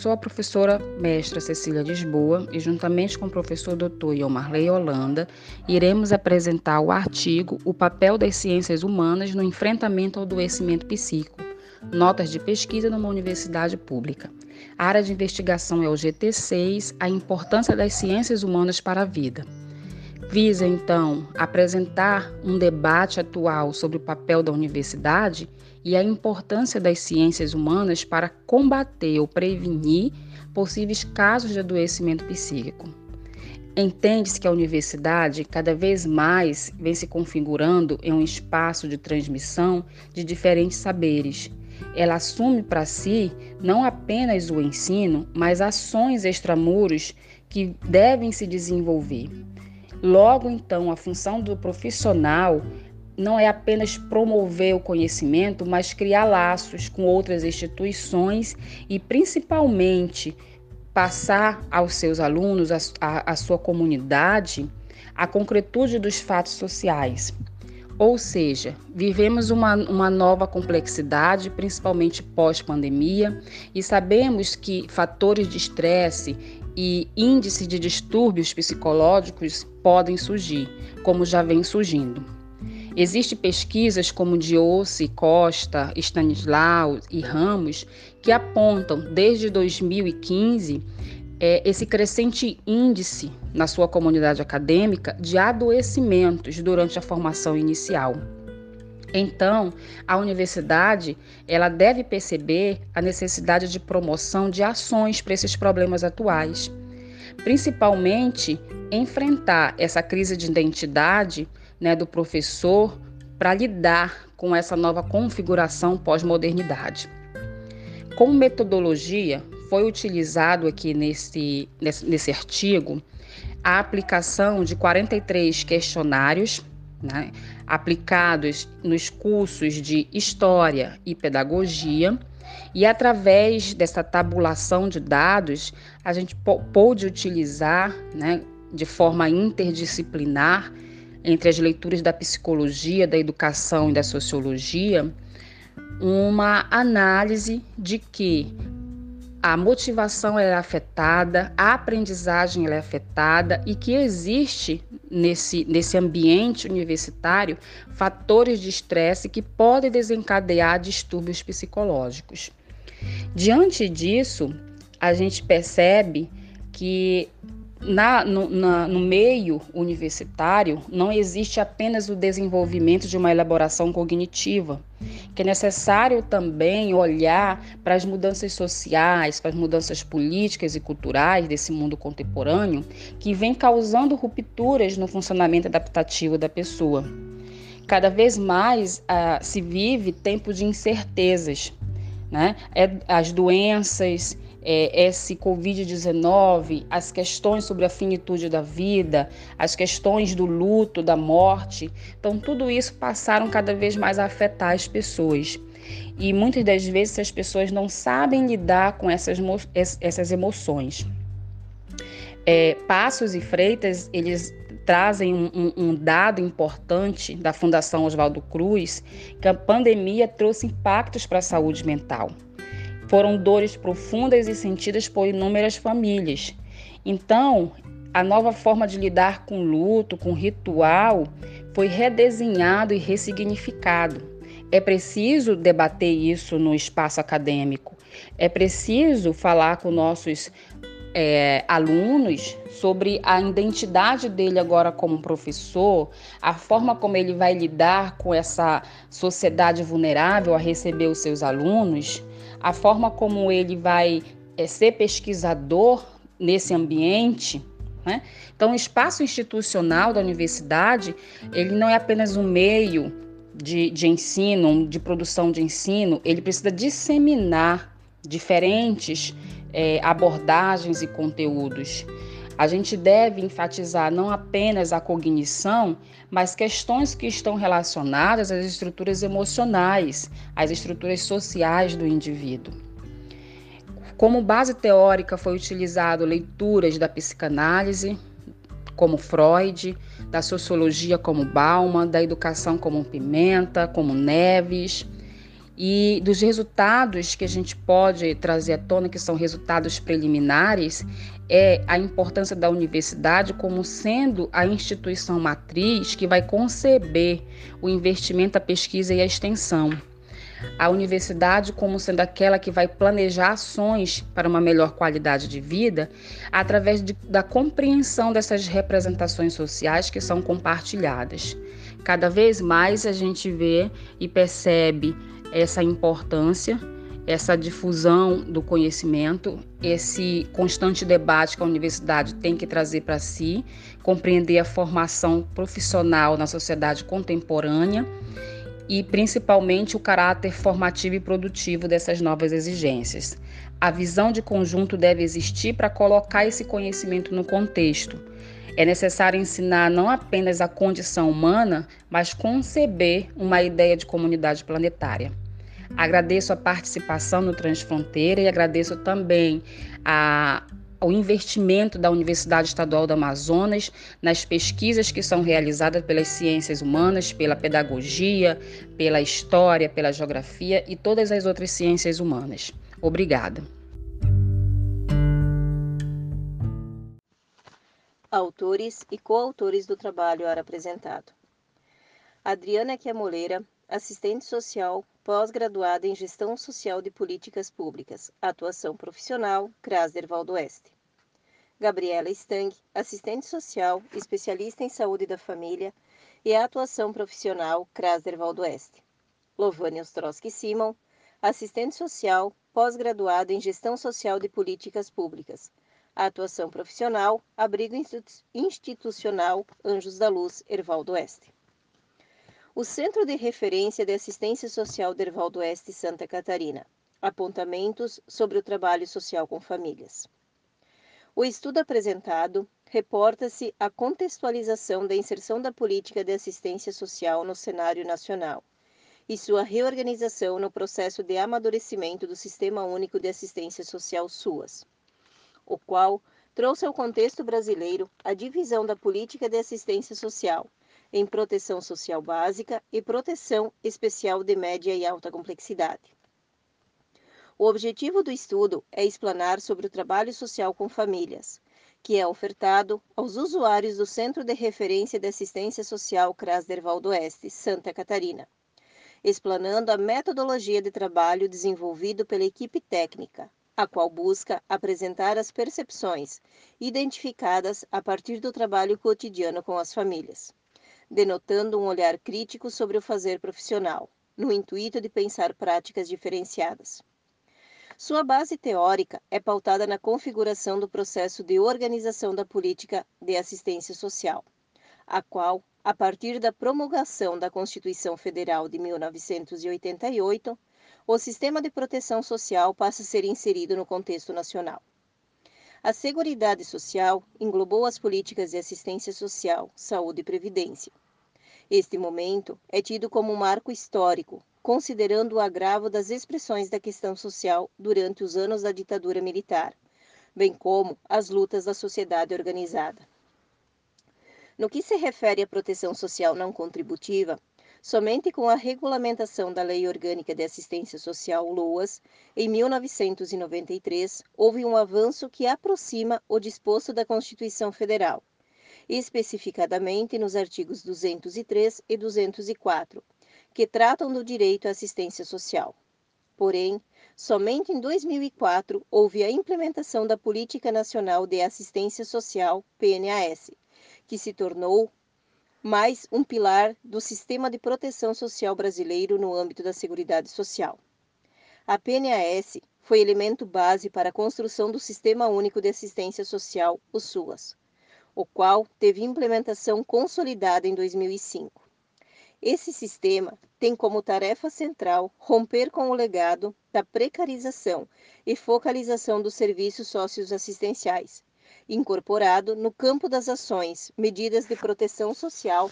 Sou a professora mestra Cecília Lisboa e, juntamente com o professor doutor Iomarley Holanda, iremos apresentar o artigo O papel das ciências humanas no enfrentamento ao adoecimento psíquico, notas de pesquisa numa universidade pública. A área de investigação é o GT6, a importância das ciências humanas para a vida. Visa, então, apresentar um debate atual sobre o papel da universidade e a importância das ciências humanas para combater ou prevenir possíveis casos de adoecimento psíquico. Entende-se que a universidade cada vez mais vem se configurando em um espaço de transmissão de diferentes saberes. Ela assume para si não apenas o ensino, mas ações extramuros que devem se desenvolver. Logo, então, a função do profissional não é apenas promover o conhecimento, mas criar laços com outras instituições e, principalmente, passar aos seus alunos, à sua comunidade, a concretude dos fatos sociais. Ou seja, vivemos uma, uma nova complexidade, principalmente pós-pandemia, e sabemos que fatores de estresse e índice de distúrbios psicológicos podem surgir, como já vem surgindo. Existem pesquisas como de Ossi, Costa, Stanislau e Ramos que apontam desde 2015 é, esse crescente índice na sua comunidade acadêmica de adoecimentos durante a formação inicial. Então, a universidade ela deve perceber a necessidade de promoção de ações para esses problemas atuais, principalmente enfrentar essa crise de identidade né, do professor para lidar com essa nova configuração pós-modernidade. Como metodologia, foi utilizado aqui nesse, nesse, nesse artigo a aplicação de 43 questionários né, aplicados nos cursos de História e Pedagogia, e através dessa tabulação de dados, a gente pôde utilizar né, de forma interdisciplinar entre as leituras da psicologia, da educação e da sociologia, uma análise de que a motivação é afetada, a aprendizagem é afetada e que existe nesse, nesse ambiente universitário fatores de estresse que podem desencadear distúrbios psicológicos. Diante disso, a gente percebe que na, no, na, no meio universitário, não existe apenas o desenvolvimento de uma elaboração cognitiva, que é necessário também olhar para as mudanças sociais, para as mudanças políticas e culturais desse mundo contemporâneo, que vem causando rupturas no funcionamento adaptativo da pessoa. Cada vez mais ah, se vive tempo de incertezas, né? É, as doenças, é, esse Covid-19, as questões sobre a finitude da vida, as questões do luto, da morte. Então, tudo isso passaram cada vez mais a afetar as pessoas. E muitas das vezes as pessoas não sabem lidar com essas, essas emoções. É, Passos e Freitas, eles trazem um, um, um, dado importante da Fundação Oswaldo Cruz, que a pandemia trouxe impactos para a saúde mental. Foram dores profundas e sentidas por inúmeras famílias. Então, a nova forma de lidar com luto, com ritual, foi redesenhado e ressignificado. É preciso debater isso no espaço acadêmico. É preciso falar com nossos é, alunos sobre a identidade dele agora como professor, a forma como ele vai lidar com essa sociedade vulnerável a receber os seus alunos a forma como ele vai é, ser pesquisador nesse ambiente. Né? Então, o espaço institucional da universidade, ele não é apenas um meio de, de ensino, de produção de ensino, ele precisa disseminar diferentes é, abordagens e conteúdos. A gente deve enfatizar não apenas a cognição, mas questões que estão relacionadas às estruturas emocionais, às estruturas sociais do indivíduo. Como base teórica foi utilizado leituras da psicanálise, como Freud, da sociologia como Bauman, da educação como Pimenta, como Neves, E dos resultados que a gente pode trazer à tona, que são resultados preliminares, é a importância da universidade como sendo a instituição matriz que vai conceber o investimento, a pesquisa e a extensão. A universidade como sendo aquela que vai planejar ações para uma melhor qualidade de vida através de, da compreensão dessas representações sociais que são compartilhadas. Cada vez mais a gente vê e percebe essa importância, essa difusão do conhecimento, esse constante debate que a universidade tem que trazer para si, compreender a formação profissional na sociedade contemporânea e principalmente o caráter formativo e produtivo dessas novas exigências. A visão de conjunto deve existir para colocar esse conhecimento no contexto. É necessário ensinar não apenas a condição humana, mas conceber uma ideia de comunidade planetária. Agradeço a participação no Transfronteira e agradeço também a o investimento da Universidade Estadual do Amazonas nas pesquisas que são realizadas pelas ciências humanas, pela pedagogia, pela história, pela geografia e todas as outras ciências humanas. Obrigada. Autores e coautores do trabalho a apresentado. Adriana Quiamoleira, assistente social, pós-graduada em Gestão Social de Políticas Públicas, atuação profissional, Crasder Oeste. Gabriela Stang, assistente social, especialista em saúde da família e atuação profissional, Crasder Oeste. Lovânia Ostrowski Simon, assistente social, pós-graduada em Gestão Social de Políticas Públicas, atuação profissional, abrigo institucional, Anjos da Luz, Ervaldo Oeste. O Centro de Referência de Assistência Social Derval do Oeste Santa Catarina. Apontamentos sobre o trabalho social com famílias. O estudo apresentado reporta-se a contextualização da inserção da política de assistência social no cenário nacional e sua reorganização no processo de amadurecimento do Sistema Único de Assistência Social SUAS, o qual trouxe ao contexto brasileiro a divisão da política de assistência social em proteção social básica e proteção especial de média e alta complexidade. O objetivo do estudo é explanar sobre o trabalho social com famílias, que é ofertado aos usuários do Centro de Referência de Assistência Social CRAS Derval Oeste, Santa Catarina, explanando a metodologia de trabalho desenvolvido pela equipe técnica, a qual busca apresentar as percepções identificadas a partir do trabalho cotidiano com as famílias denotando um olhar crítico sobre o fazer profissional, no intuito de pensar práticas diferenciadas. Sua base teórica é pautada na configuração do processo de organização da política de assistência social, a qual, a partir da promulgação da Constituição Federal de 1988, o sistema de proteção social passa a ser inserido no contexto nacional. A Seguridade Social englobou as políticas de assistência social, saúde e previdência. Este momento é tido como um marco histórico, considerando o agravo das expressões da questão social durante os anos da ditadura militar, bem como as lutas da sociedade organizada. No que se refere à proteção social não contributiva, Somente com a regulamentação da Lei Orgânica de Assistência Social, LOAS, em 1993, houve um avanço que aproxima o disposto da Constituição Federal, especificadamente nos artigos 203 e 204, que tratam do direito à assistência social. Porém, somente em 2004 houve a implementação da Política Nacional de Assistência Social, PNAS, que se tornou mais um pilar do sistema de proteção social brasileiro no âmbito da Seguridade Social. A PNAS foi elemento base para a construção do Sistema Único de Assistência Social, o SUAS, o qual teve implementação consolidada em 2005. Esse sistema tem como tarefa central romper com o legado da precarização e focalização dos serviços socioassistenciais, incorporado no campo das ações, medidas de proteção social,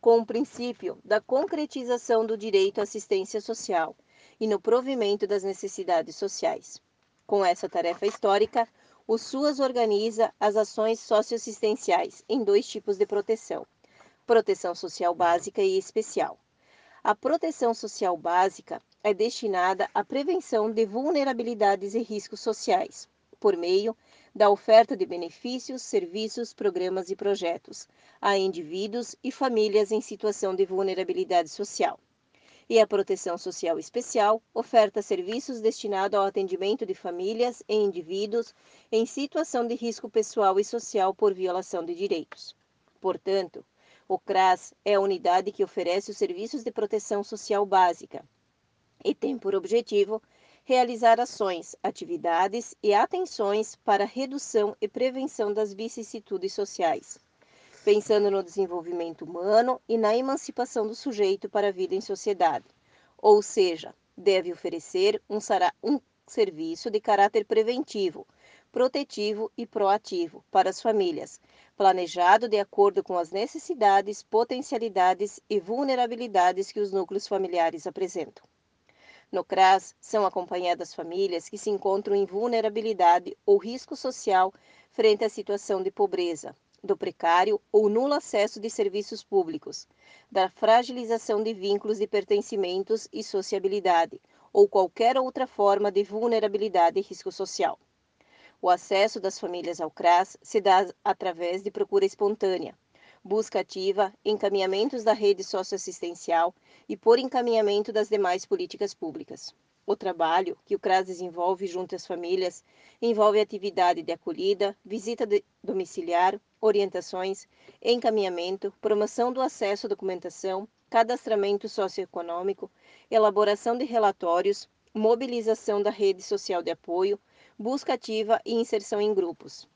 com o princípio da concretização do direito à assistência social e no provimento das necessidades sociais. Com essa tarefa histórica, o SUAS organiza as ações socioassistenciais em dois tipos de proteção: proteção social básica e especial. A proteção social básica é destinada à prevenção de vulnerabilidades e riscos sociais, por meio da oferta de benefícios, serviços, programas e projetos a indivíduos e famílias em situação de vulnerabilidade social. E a Proteção Social Especial oferta serviços destinados ao atendimento de famílias e indivíduos em situação de risco pessoal e social por violação de direitos. Portanto, o CRAS é a unidade que oferece os serviços de proteção social básica e tem por objetivo realizar ações, atividades e atenções para redução e prevenção das vicissitudes sociais, pensando no desenvolvimento humano e na emancipação do sujeito para a vida em sociedade. Ou seja, deve oferecer um, um serviço de caráter preventivo, protetivo e proativo para as famílias, planejado de acordo com as necessidades, potencialidades e vulnerabilidades que os núcleos familiares apresentam. No CRAS, são acompanhadas famílias que se encontram em vulnerabilidade ou risco social frente à situação de pobreza, do precário ou nulo acesso de serviços públicos, da fragilização de vínculos de pertencimentos e sociabilidade, ou qualquer outra forma de vulnerabilidade e risco social. O acesso das famílias ao CRAS se dá através de procura espontânea, busca ativa, encaminhamentos da rede socioassistencial e por encaminhamento das demais políticas públicas. O trabalho que o CRAS desenvolve junto às famílias envolve atividade de acolhida, visita de domiciliar, orientações, encaminhamento, promoção do acesso à documentação, cadastramento socioeconômico, elaboração de relatórios, mobilização da rede social de apoio, busca ativa e inserção em grupos.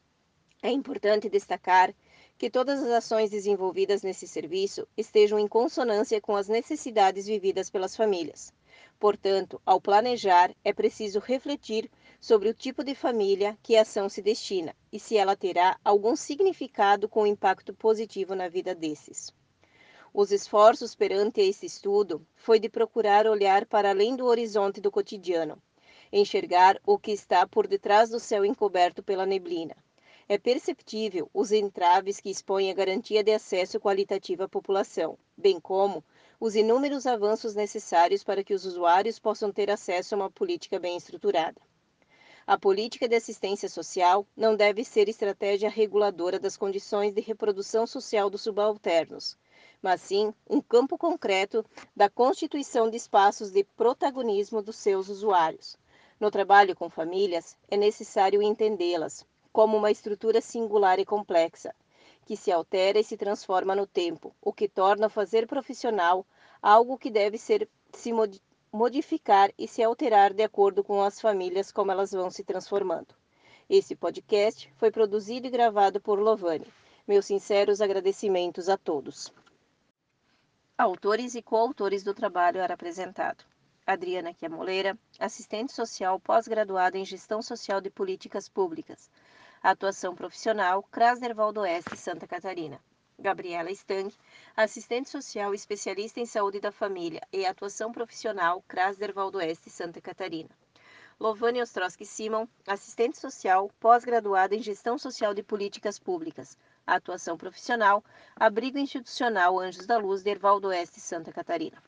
É importante destacar que todas as ações desenvolvidas nesse serviço estejam em consonância com as necessidades vividas pelas famílias. Portanto, ao planejar, é preciso refletir sobre o tipo de família que a ação se destina e se ela terá algum significado com impacto positivo na vida desses. Os esforços perante esse estudo foi de procurar olhar para além do horizonte do cotidiano, enxergar o que está por detrás do céu encoberto pela neblina, é perceptível os entraves que expõem a garantia de acesso qualitativo à população, bem como os inúmeros avanços necessários para que os usuários possam ter acesso a uma política bem estruturada. A política de assistência social não deve ser estratégia reguladora das condições de reprodução social dos subalternos, mas sim um campo concreto da constituição de espaços de protagonismo dos seus usuários. No trabalho com famílias, é necessário entendê-las, como uma estrutura singular e complexa, que se altera e se transforma no tempo, o que torna o fazer profissional algo que deve ser se modificar e se alterar de acordo com as famílias como elas vão se transformando. Esse podcast foi produzido e gravado por Lovane. Meus sinceros agradecimentos a todos. Autores e coautores do trabalho era apresentado. Adriana Chiamoleira, assistente social pós-graduada em Gestão Social de Políticas Públicas, Atuação profissional, Krasner Valdoeste, Santa Catarina. Gabriela Stang, assistente social especialista em saúde da família e atuação profissional, Krasner Valdoeste, Santa Catarina. Lovane Ostrowski Simon, assistente social, pós-graduada em gestão social de políticas públicas, atuação profissional, abrigo institucional Anjos da Luz, Dervaldo Oeste, Santa Catarina.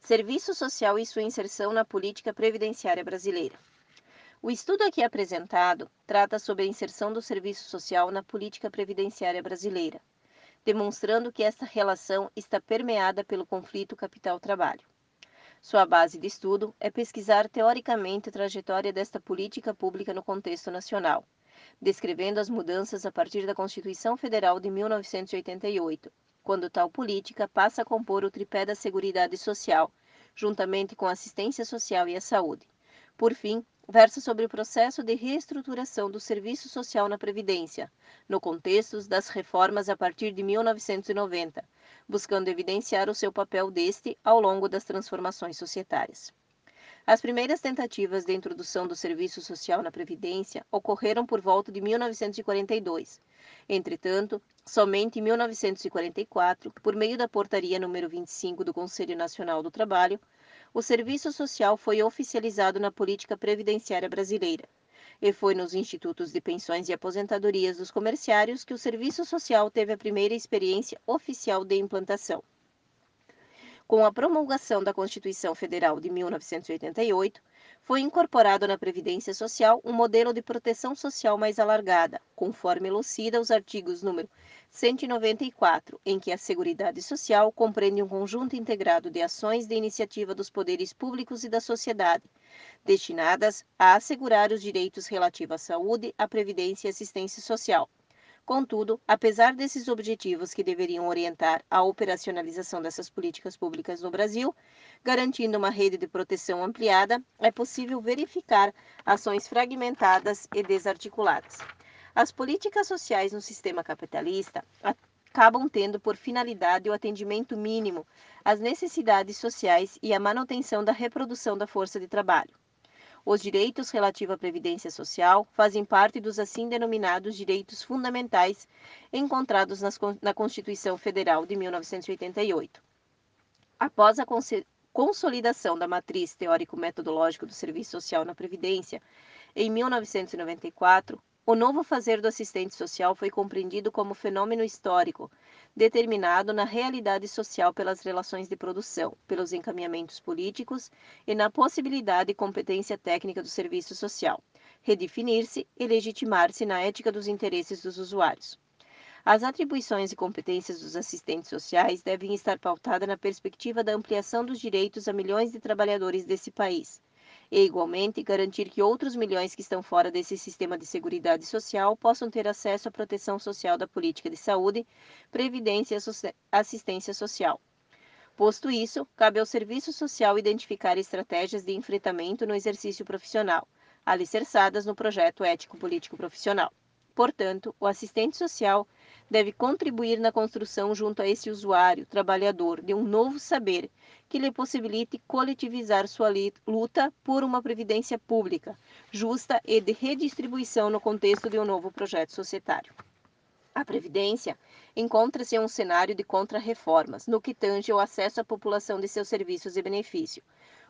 Serviço social e sua inserção na política previdenciária brasileira. O estudo aqui apresentado trata sobre a inserção do serviço social na política previdenciária brasileira, demonstrando que esta relação está permeada pelo conflito capital-trabalho. Sua base de estudo é pesquisar teoricamente a trajetória desta política pública no contexto nacional, descrevendo as mudanças a partir da Constituição Federal de 1988, quando tal política passa a compor o tripé da Seguridade Social, juntamente com a assistência social e a saúde. Por fim, versa sobre o processo de reestruturação do serviço social na Previdência, no contexto das reformas a partir de 1990, buscando evidenciar o seu papel deste ao longo das transformações societárias. As primeiras tentativas de introdução do serviço social na Previdência ocorreram por volta de 1942. Entretanto, somente em 1944, por meio da Portaria número 25 do Conselho Nacional do Trabalho, o serviço social foi oficializado na política previdenciária brasileira. E foi nos institutos de pensões e aposentadorias dos comerciários que o serviço social teve a primeira experiência oficial de implantação. Com a promulgação da Constituição Federal de 1988, foi incorporado na Previdência Social um modelo de proteção social mais alargada, conforme elucida os artigos número 194, em que a Seguridade Social compreende um conjunto integrado de ações de iniciativa dos poderes públicos e da sociedade, destinadas a assegurar os direitos relativos à saúde, à previdência e assistência social Contudo, apesar desses objetivos que deveriam orientar a operacionalização dessas políticas públicas no Brasil, garantindo uma rede de proteção ampliada, é possível verificar ações fragmentadas e desarticuladas. As políticas sociais no sistema capitalista acabam tendo por finalidade o atendimento mínimo às necessidades sociais e a manutenção da reprodução da força de trabalho. Os direitos relativos à previdência social fazem parte dos assim denominados direitos fundamentais encontrados nas, na Constituição Federal de 1988. Após a consolidação da matriz teórico-metodológica do serviço social na Previdência, em 1994, o novo fazer do assistente social foi compreendido como fenômeno histórico, determinado na realidade social pelas relações de produção, pelos encaminhamentos políticos e na possibilidade e competência técnica do serviço social, redefinir-se e legitimar-se na ética dos interesses dos usuários. As atribuições e competências dos assistentes sociais devem estar pautadas na perspectiva da ampliação dos direitos a milhões de trabalhadores desse país e, igualmente, garantir que outros milhões que estão fora desse sistema de seguridade social possam ter acesso à proteção social da política de saúde, previdência e assistência social. Posto isso, cabe ao serviço social identificar estratégias de enfrentamento no exercício profissional, alicerçadas no projeto ético-político profissional. Portanto, o assistente social deve contribuir na construção junto a esse usuário, trabalhador, de um novo saber que lhe possibilite coletivizar sua luta por uma previdência pública, justa e de redistribuição no contexto de um novo projeto societário. A Previdência encontra-se em um cenário de contrarreformas no que tange ao acesso à população de seus serviços e benefícios,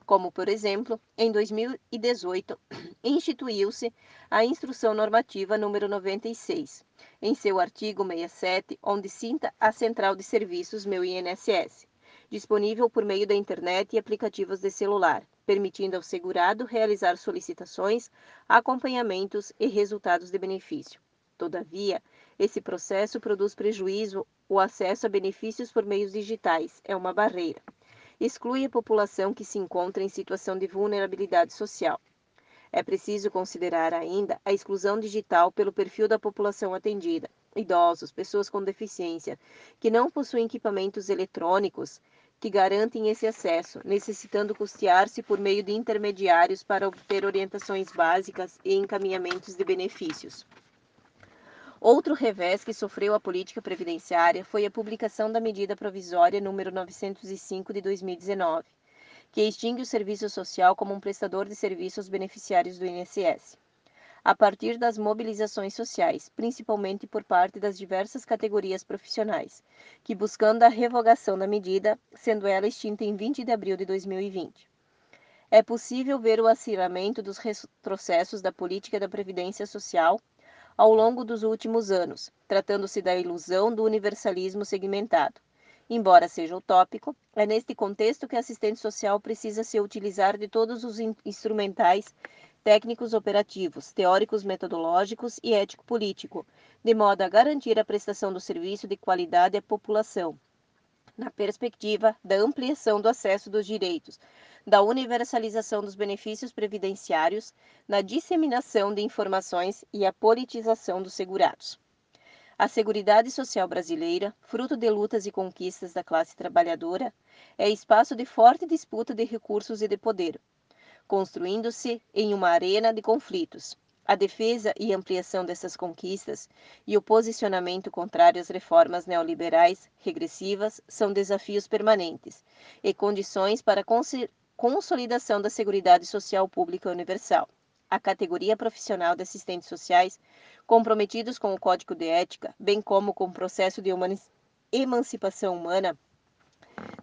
como, por exemplo, em 2018, instituiu-se a Instrução Normativa número 96, em seu artigo 67, onde cita a Central de Serviços Meu INSS, disponível por meio da internet e aplicativos de celular, permitindo ao segurado realizar solicitações, acompanhamentos e resultados de benefício. Todavia, esse processo produz prejuízo, o acesso a benefícios por meios digitais é uma barreira exclui a população que se encontra em situação de vulnerabilidade social. É preciso considerar ainda a exclusão digital pelo perfil da população atendida, idosos, pessoas com deficiência, que não possuem equipamentos eletrônicos que garantem esse acesso, necessitando custear-se por meio de intermediários para obter orientações básicas e encaminhamentos de benefícios. Outro revés que sofreu a política previdenciária foi a publicação da medida provisória número 905 de 2019, que extingue o serviço social como um prestador de serviços aos beneficiários do INSS. A partir das mobilizações sociais, principalmente por parte das diversas categorias profissionais, que buscando a revogação da medida, sendo ela extinta em 20 de abril de 2020 é possível ver o acirramento dos retrocessos da política da Previdência Social ao longo dos últimos anos, tratando-se da ilusão do universalismo segmentado. Embora seja utópico, é neste contexto que a assistente social precisa se utilizar de todos os instrumentais técnicos operativos, teóricos metodológicos e ético-político, de modo a garantir a prestação do serviço de qualidade à população, na perspectiva da ampliação do acesso dos direitos, da universalização dos benefícios previdenciários, na disseminação de informações e a politização dos segurados. A Seguridade Social brasileira, fruto de lutas e conquistas da classe trabalhadora, é espaço de forte disputa de recursos e de poder, construindo-se em uma arena de conflitos. A defesa e ampliação dessas conquistas e o posicionamento contrário às reformas neoliberais regressivas são desafios permanentes e condições para consolidação da Seguridade Social Pública Universal. A categoria profissional de assistentes sociais, comprometidos com o Código de Ética, bem como com o processo de emancipação humana,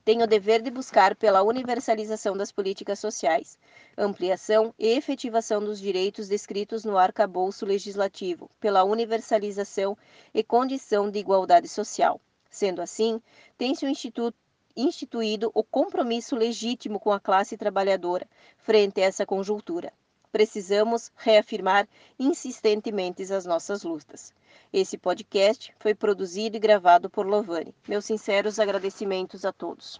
tem o dever de buscar pela universalização das políticas sociais, ampliação e efetivação dos direitos descritos no arcabouço legislativo, pela universalização e condição de igualdade social. Sendo assim, tem-se o Instituto instituído o compromisso legítimo com a classe trabalhadora frente a essa conjuntura. Precisamos reafirmar insistentemente as nossas lutas. Esse podcast foi produzido e gravado por Lovane. Meus sinceros agradecimentos a todos.